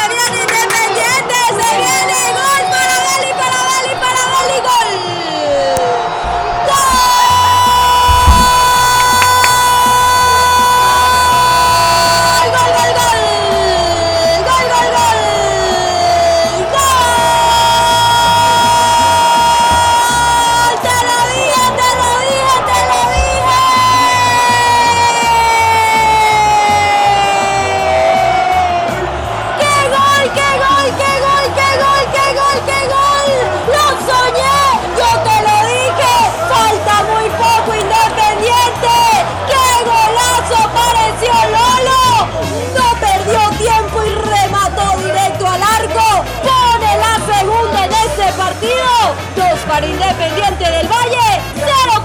Secretaria de dos para Independiente del Valle, cero